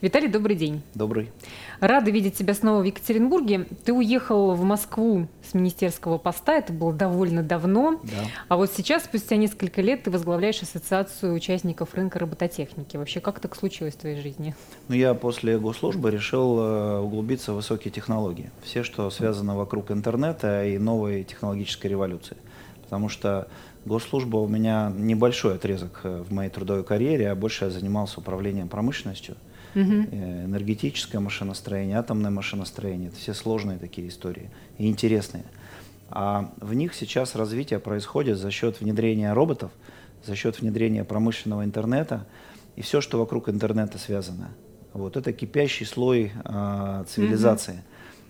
Виталий, добрый день. Добрый. Рада видеть тебя снова в Екатеринбурге. Ты уехал в Москву с министерского поста, это было довольно давно. Да. А вот сейчас, спустя несколько лет, ты возглавляешь ассоциацию участников рынка робототехники. Вообще, как так случилось в твоей жизни? Ну, я после госслужбы решил э, углубиться в высокие технологии. Все, что связано вокруг интернета и новой технологической революции. Потому что госслужба у меня небольшой отрезок э, в моей трудовой карьере, а больше я занимался управлением промышленностью – угу. энергетическое машиностроение, атомное машиностроение. Это все сложные такие истории и интересные. А в них сейчас развитие происходит за счет внедрения роботов, за счет внедрения промышленного интернета и все, что вокруг интернета связано. Вот это кипящий слой а, цивилизации. Угу.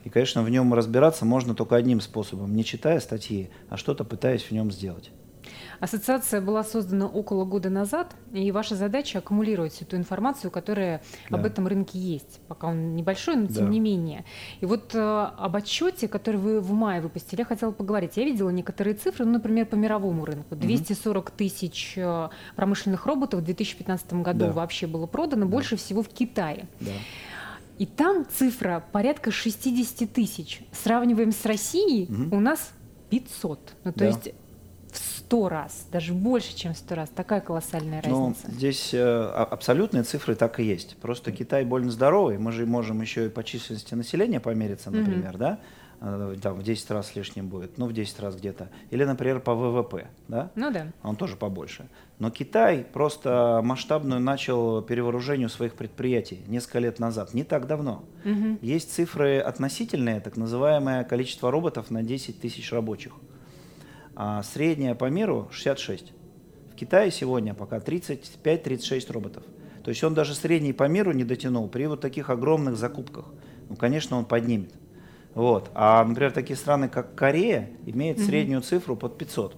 И, конечно, в нем разбираться можно только одним способом, не читая статьи, а что-то пытаясь в нем сделать. Ассоциация была создана около года назад, и ваша задача аккумулировать всю ту информацию, которая да. об этом рынке есть. Пока он небольшой, но тем да. не менее. И вот э, об отчете, который вы в мае выпустили, я хотела поговорить. Я видела некоторые цифры, ну, например, по мировому рынку. 240 тысяч э, промышленных роботов в 2015 году да. вообще было продано, да. больше всего в Китае. Да. И там цифра порядка 60 тысяч. Сравниваем с Россией, угу. у нас 500. Ну, то да. есть сто раз, даже больше, чем сто раз. Такая колоссальная ну, разница. Ну, здесь э, абсолютные цифры так и есть. Просто Китай больно здоровый. Мы же можем еще и по численности населения помериться, например, mm-hmm. да? Э, там в 10 раз с лишним будет, ну в 10 раз где-то. Или, например, по ВВП, да? Ну да. Он тоже побольше. Но Китай просто масштабную начал перевооружению своих предприятий несколько лет назад, не так давно. Угу. Есть цифры относительные, так называемое количество роботов на 10 тысяч рабочих а средняя по миру 66. В Китае сегодня пока 35-36 роботов. То есть он даже средний по миру не дотянул при вот таких огромных закупках. Ну, конечно, он поднимет. Вот. А, например, такие страны, как Корея, имеют mm-hmm. среднюю цифру под 500.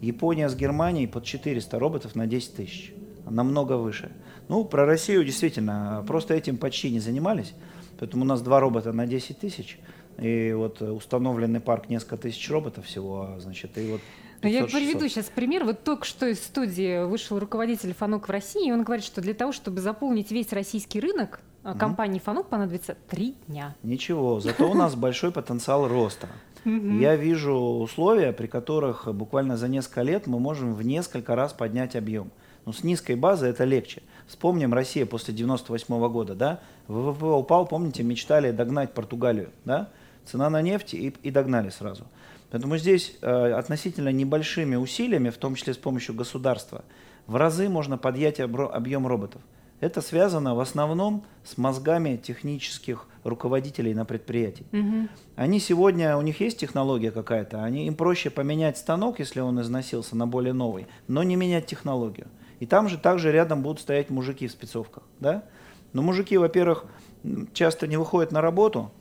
Япония с Германией под 400 роботов на 10 тысяч. Намного выше. Ну, про Россию действительно, просто этим почти не занимались. Поэтому у нас два робота на 10 тысяч. И вот установленный парк несколько тысяч роботов всего, а, значит, и вот но я приведу сейчас пример. Вот только что из студии вышел руководитель Фанук в России, и он говорит, что для того, чтобы заполнить весь российский рынок, mm компании Фанук понадобится три дня. Ничего, зато у нас большой потенциал роста. Я вижу условия, при которых буквально за несколько лет мы можем в несколько раз поднять объем. Но с низкой базы это легче. Вспомним Россия после 98 года, да? ВВП упал, помните, мечтали догнать Португалию, да? Цена на нефть и, и догнали сразу. Поэтому здесь э, относительно небольшими усилиями, в том числе с помощью государства, в разы можно поднять объем роботов. Это связано в основном с мозгами технических руководителей на предприятии. Угу. Они сегодня, у них есть технология какая-то, они, им проще поменять станок, если он износился, на более новый, но не менять технологию. И там же также рядом будут стоять мужики в спецовках. Да? Но мужики, во-первых, часто не выходят на работу,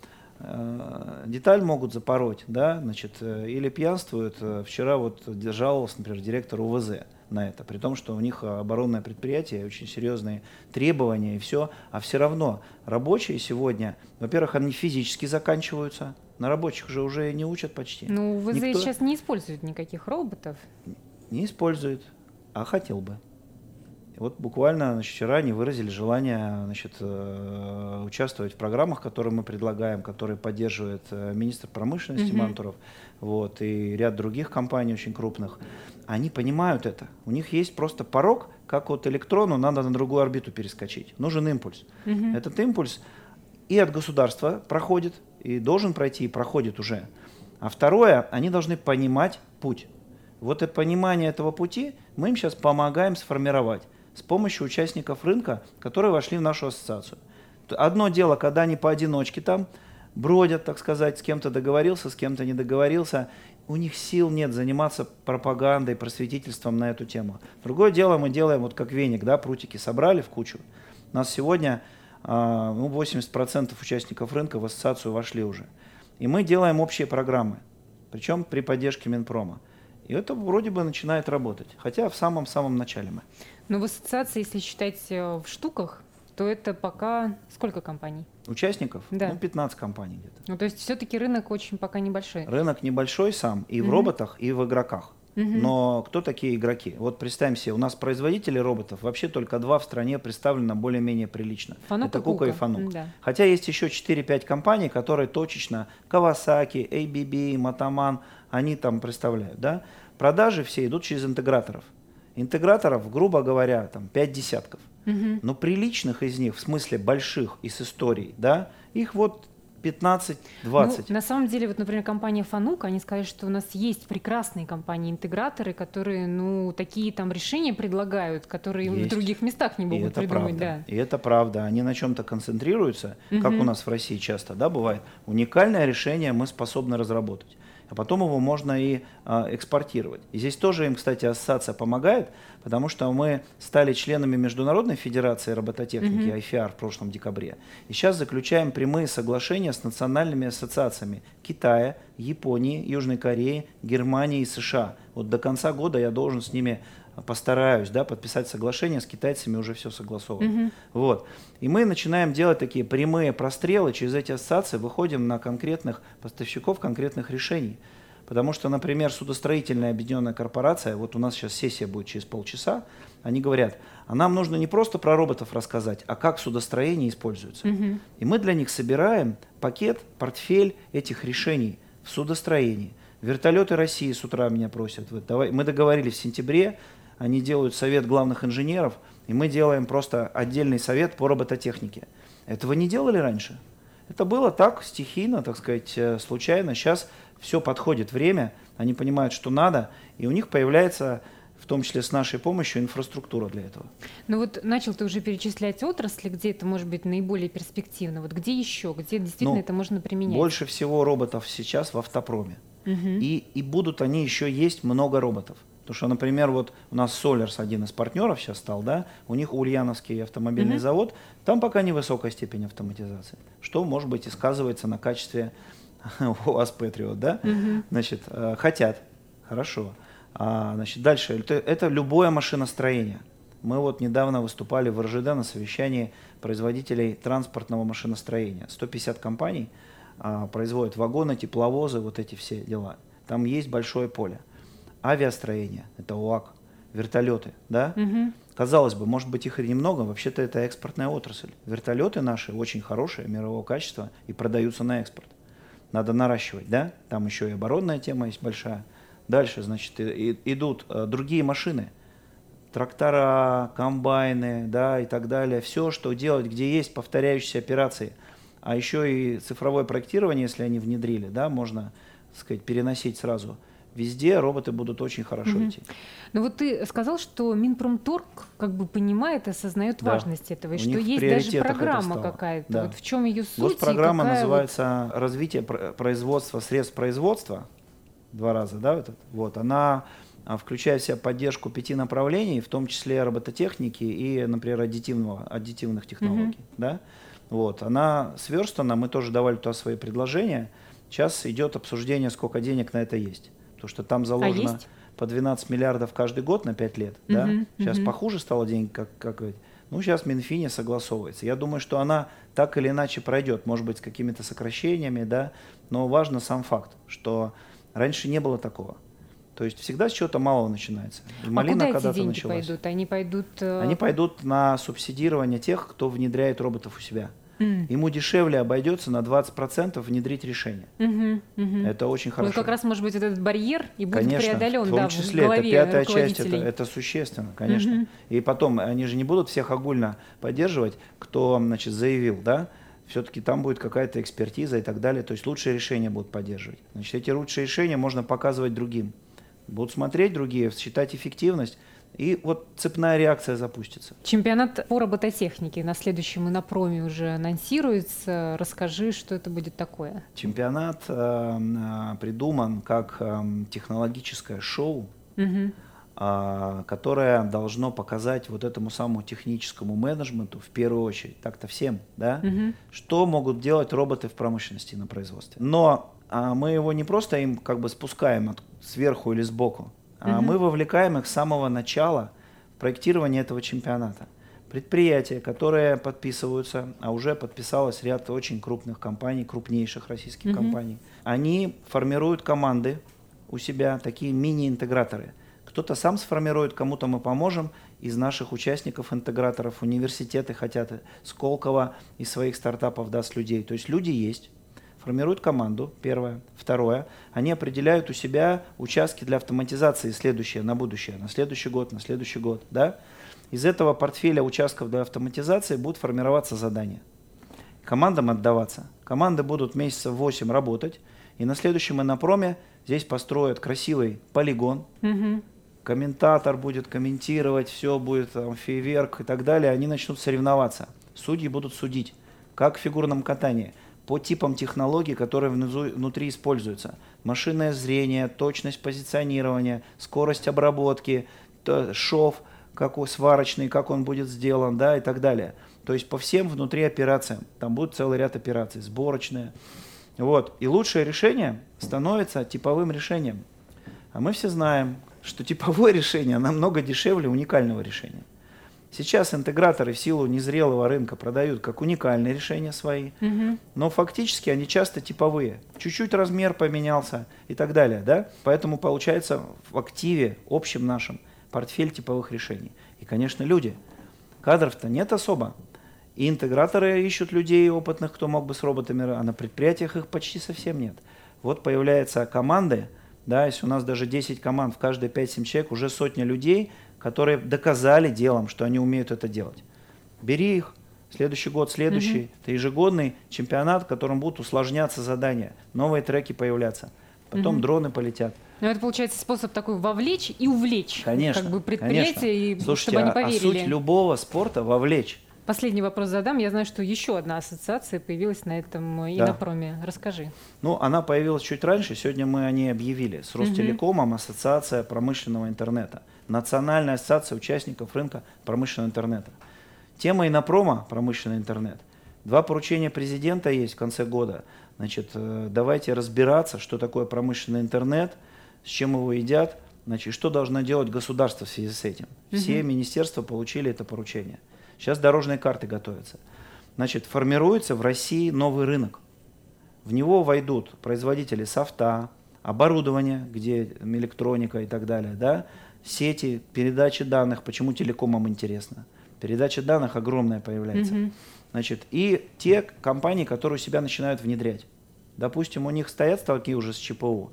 деталь могут запороть, да, значит, э, или пьянствуют. Э, вчера вот жаловался, например, директор УВЗ на это, при том, что у них оборонное предприятие, очень серьезные требования и все, а все равно рабочие сегодня, во-первых, они физически заканчиваются, на рабочих же уже не учат почти. Ну, УВЗ Никто... сейчас не использует никаких роботов. Не использует, а хотел бы. Вот буквально значит, вчера они выразили желание значит, э, участвовать в программах, которые мы предлагаем, которые поддерживает э, министр промышленности mm-hmm. Мантуров вот, и ряд других компаний очень крупных. Они понимают это. У них есть просто порог, как вот электрону надо на другую орбиту перескочить. Нужен импульс. Mm-hmm. Этот импульс и от государства проходит, и должен пройти, и проходит уже. А второе, они должны понимать путь. Вот это понимание этого пути мы им сейчас помогаем сформировать с помощью участников рынка, которые вошли в нашу ассоциацию. Одно дело, когда они поодиночке там бродят, так сказать, с кем-то договорился, с кем-то не договорился, у них сил нет заниматься пропагандой, просветительством на эту тему. Другое дело мы делаем вот как веник, да, прутики собрали в кучу. У нас сегодня а, ну, 80% участников рынка в ассоциацию вошли уже. И мы делаем общие программы, причем при поддержке Минпрома. И это вроде бы начинает работать, хотя в самом-самом начале мы. Но в ассоциации, если считать э, в штуках, то это пока сколько компаний? Участников? Да. Ну, 15 компаний где-то. Ну, то есть все-таки рынок очень пока небольшой. Рынок небольшой сам, и в mm роботах, и в игроках. Но кто такие игроки? Вот представим себе, у нас производители роботов вообще только два в стране представлено более-менее прилично. Фанук Это Кука и. Фанук. Да. Хотя есть еще 4-5 компаний, которые точечно Kawasaki, ABB, Motoman, они там представляют. Да? Продажи все идут через интеграторов. Интеграторов, грубо говоря, там 5 десятков. Но приличных из них, в смысле больших и с историей, да, их вот 15-20. Ну, на самом деле, вот, например, компания Фанук, они сказали, что у нас есть прекрасные компании-интеграторы, которые, ну, такие там решения предлагают, которые Есть. в других местах не И могут это придумать, правда. да. И это правда. Они на чем-то концентрируются, как Мгм. у нас в России часто, да, бывает. Уникальное решение мы способны разработать. А потом его можно и а, экспортировать. И здесь тоже им, кстати, ассоциация помогает, потому что мы стали членами Международной Федерации робототехники, Мгм. IFR, в прошлом декабре. И сейчас заключаем прямые соглашения с национальными ассоциациями Китая, Японии, Южной Кореи, Германии и США. Вот до конца года я должен с ними постараюсь, да, подписать соглашение с китайцами уже все согласовано. Мгм. Вот. И мы начинаем делать такие прямые прострелы, через эти ассоциации выходим на конкретных поставщиков конкретных решений. Потому что, например, судостроительная объединенная корпорация, вот у нас сейчас сессия будет через полчаса, они говорят, а нам нужно не просто про роботов рассказать, а как судостроение используется. Мгм. И мы для них собираем пакет, портфель этих решений в судостроении. Вертолеты России с утра меня просят. Вот давай, мы договорились в сентябре, они делают совет главных инженеров, и мы делаем просто отдельный совет по робототехнике. Этого не делали раньше. Это было так, стихийно, так сказать, э, случайно. Сейчас все подходит время, они понимают, что надо, и у них появляется, в том числе с нашей помощью, инфраструктура для этого. Ну вот начал ты уже перечислять отрасли, где это может быть наиболее перспективно. Вот где еще, где действительно Ну, это можно применять? Больше всего роботов сейчас в автопроме. Мгм. И, и будут они еще есть много роботов. Потому что, например, вот у нас Solers, один из партнеров сейчас стал, да, у них Ульяновский автомобильный Мгм. завод, там пока невысокая степень автоматизации, что, может быть, и сказывается на качестве УАЗ Patriot, да, Мгм. значит, э, хотят, хорошо. А, значит, дальше, это, это любое машиностроение. Мы вот недавно выступали в РЖД на совещании производителей транспортного машиностроения. 150 компаний а, производят вагоны, тепловозы, вот эти все дела. Там есть большое поле. Авиастроение, это УАК, вертолеты, да? Мгм. Казалось бы, может быть их и немного, вообще-то это экспортная отрасль. Вертолеты наши очень хорошие, мирового качества и продаются на экспорт. Надо наращивать, да? Там еще и оборонная тема есть большая. Дальше, значит, и- и- идут э, другие машины, трактора, комбайны, да, и так далее. Все, что делать, где есть повторяющиеся операции. А еще и цифровое проектирование, если они внедрили, да, можно, так сказать, переносить сразу. Везде роботы будут очень хорошо Мгм. идти. Ну вот ты сказал, что Минпромторг как бы понимает и осознает Да. важность этого, и У что есть даже программа какая-то. Да. Вот в чем ее суть? Госпрограмма какая вот- называется «Развитие пр- производства средств производства». Два раза, да, этот? Вот, она а, включает в себя поддержку пяти направлений, в том числе робототехники и, например, аддитивного, аддитивных технологий, да. Вот, она сверстана, мы тоже давали туда свои предложения. Сейчас идет обсуждение, сколько денег на это есть. Потому что там заложено А есть? по 12 миллиардов каждый год на 5 лет. да? Мгм, Сейчас мгм. похуже стало деньги, как, как говорить. Ну, сейчас Минфине согласовывается. Я думаю, что она так или иначе пройдет, может быть, с какими-то сокращениями, да, но важно сам факт, что раньше не было такого. То есть всегда с чего-то малого начинается. И А малина куда эти когда-то деньги началась. пойдут? Они пойдут... э, Они пойдут на субсидирование тех, кто внедряет роботов у себя. М, Ему дешевле обойдется на 20% внедрить решение. мгм, мгм. Это очень Вот хорошо. как раз, может быть, этот барьер и будет Конечно, преодолен в том да, числе, в голове это пятая часть, это, это существенно, конечно. Мгм. И потом, они же не будут всех огульно поддерживать, кто, значит, заявил, да, все-таки там будет какая-то экспертиза и так далее, то есть лучшие решения будут поддерживать. Значит, эти лучшие решения можно показывать другим. Будут смотреть другие, считать эффективность, и вот цепная реакция запустится. Чемпионат по робототехнике на следующем инопроме уже анонсируется. Расскажи, что это будет такое. Чемпионат э, э, придуман как э, технологическое шоу, Мгм. а, которое должно показать вот этому самому техническому менеджменту в первую очередь, так-то всем, да, Мгм. что могут делать роботы в промышленности на производстве. Но а, мы его не просто им как бы спускаем от, сверху или сбоку, а Мгм. мы вовлекаем их с самого начала в проектирование этого чемпионата. Предприятия, которые подписываются, а уже подписалось ряд очень крупных компаний, крупнейших российских Мгм. компаний, они формируют команды у себя такие мини-интеграторы. Кто-то сам сформирует, кому-то мы поможем из наших участников-интеграторов. Университеты хотят Сколково из своих стартапов даст людей. То есть люди есть, формируют команду, первое. Второе, они определяют у себя участки для автоматизации следующее, на будущее, на следующий год, на следующий год. Да? Из этого портфеля участков для автоматизации будут формироваться задания. Командам отдаваться. Команды будут месяцев 8 работать, и на следующем инопроме здесь построят красивый полигон, угу. комментатор будет комментировать, все будет там, фейверк и так далее, они начнут соревноваться. Судьи будут судить, как в фигурном катании – по типам технологий, которые внутри используются. Машинное зрение, точность позиционирования, скорость обработки, шов, как он сварочный, как он будет сделан, да, и так далее. То есть по всем внутри операциям. Там будет целый ряд операций, сборочные. Вот. И лучшее решение становится типовым решением. А мы все знаем, что типовое решение намного дешевле уникального решения. Сейчас интеграторы в силу незрелого рынка продают как уникальные решения свои, угу. но фактически они часто типовые. Чуть-чуть размер поменялся и так далее. Да? Поэтому получается в активе общем нашем портфель типовых решений. И, конечно, люди. Кадров-то нет особо. И интеграторы ищут людей опытных, кто мог бы с роботами, а на предприятиях их почти совсем нет. Вот появляются команды, да, если у нас даже 10 команд, в каждой 5-7 человек, уже сотня людей – которые доказали делом, что они умеют это делать. Бери их, следующий год, следующий. Угу. Это ежегодный чемпионат, в котором будут усложняться задания, новые треки появляться. Потом угу. дроны полетят. Но это получается способ такой вовлечь и увлечь. Конечно. Как бы предприятие, конечно. и Слушайте, чтобы они а, поверили. А суть любого спорта вовлечь. Последний вопрос задам. Я знаю, что еще одна ассоциация появилась на этом да. инопроме. Расскажи. Ну, она появилась чуть раньше. Сегодня мы о ней объявили. С Ростелекомом угу. Ассоциация промышленного интернета. Национальная ассоциация участников рынка промышленного интернета. Тема инопрома промышленный интернет. Два поручения президента есть в конце года. Значит, э, давайте разбираться, что такое промышленный интернет, с чем его едят, значит, что должно делать государство в связи с этим. Все угу. министерства получили это поручение. Сейчас дорожные карты готовятся. Значит, формируется в России новый рынок. В него войдут производители софта, оборудования, где электроника и так далее, да, сети, передачи данных. Почему телекомам интересно? Передача данных огромная появляется. Угу. Значит, и те компании, которые себя начинают внедрять. Допустим, у них стоят столки уже с ЧПУ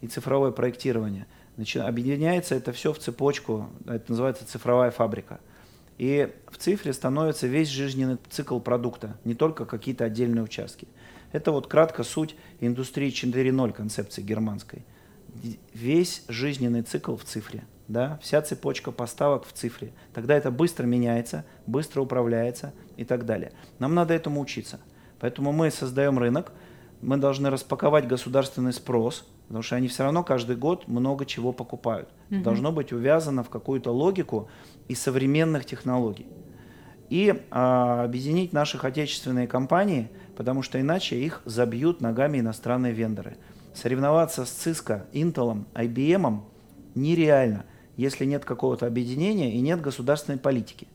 и цифровое проектирование. Значит, объединяется это все в цепочку, это называется цифровая фабрика. И в цифре становится весь жизненный цикл продукта, не только какие-то отдельные участки. Это вот кратко суть индустрии 4.0 концепции германской. Весь жизненный цикл в цифре, да, вся цепочка поставок в цифре. Тогда это быстро меняется, быстро управляется и так далее. Нам надо этому учиться. Поэтому мы создаем рынок, мы должны распаковать государственный спрос, потому что они все равно каждый год много чего покупают. Угу. Должно быть увязано в какую-то логику, и современных технологий. И а, объединить наших отечественные компании, потому что иначе их забьют ногами иностранные вендоры. Соревноваться с Cisco, Intel, IBM нереально, если нет какого-то объединения и нет государственной политики.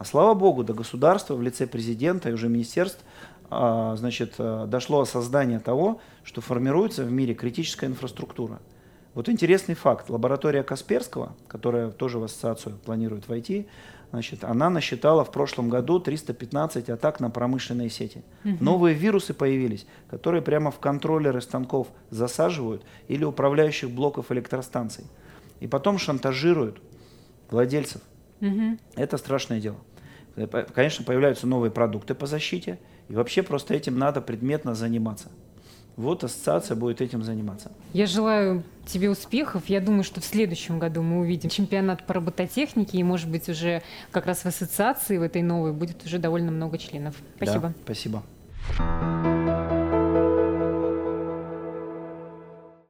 А слава богу, до государства в лице президента и уже министерств а, значит, а, дошло осознание того, что формируется в мире критическая инфраструктура – вот интересный факт. Лаборатория Касперского, которая тоже в ассоциацию планирует войти, значит, она насчитала в прошлом году 315 атак на промышленные сети. Угу. Новые вирусы появились, которые прямо в контроллеры станков засаживают или управляющих блоков электростанций. И потом шантажируют владельцев. Угу. Это страшное дело. Конечно, появляются новые продукты по защите, и вообще просто этим надо предметно заниматься. Вот ассоциация будет этим заниматься. Я желаю тебе успехов. Я думаю, что в следующем году мы увидим чемпионат по робототехнике, и, может быть, уже как раз в ассоциации, в этой новой, будет уже довольно много членов. Спасибо. Да, спасибо.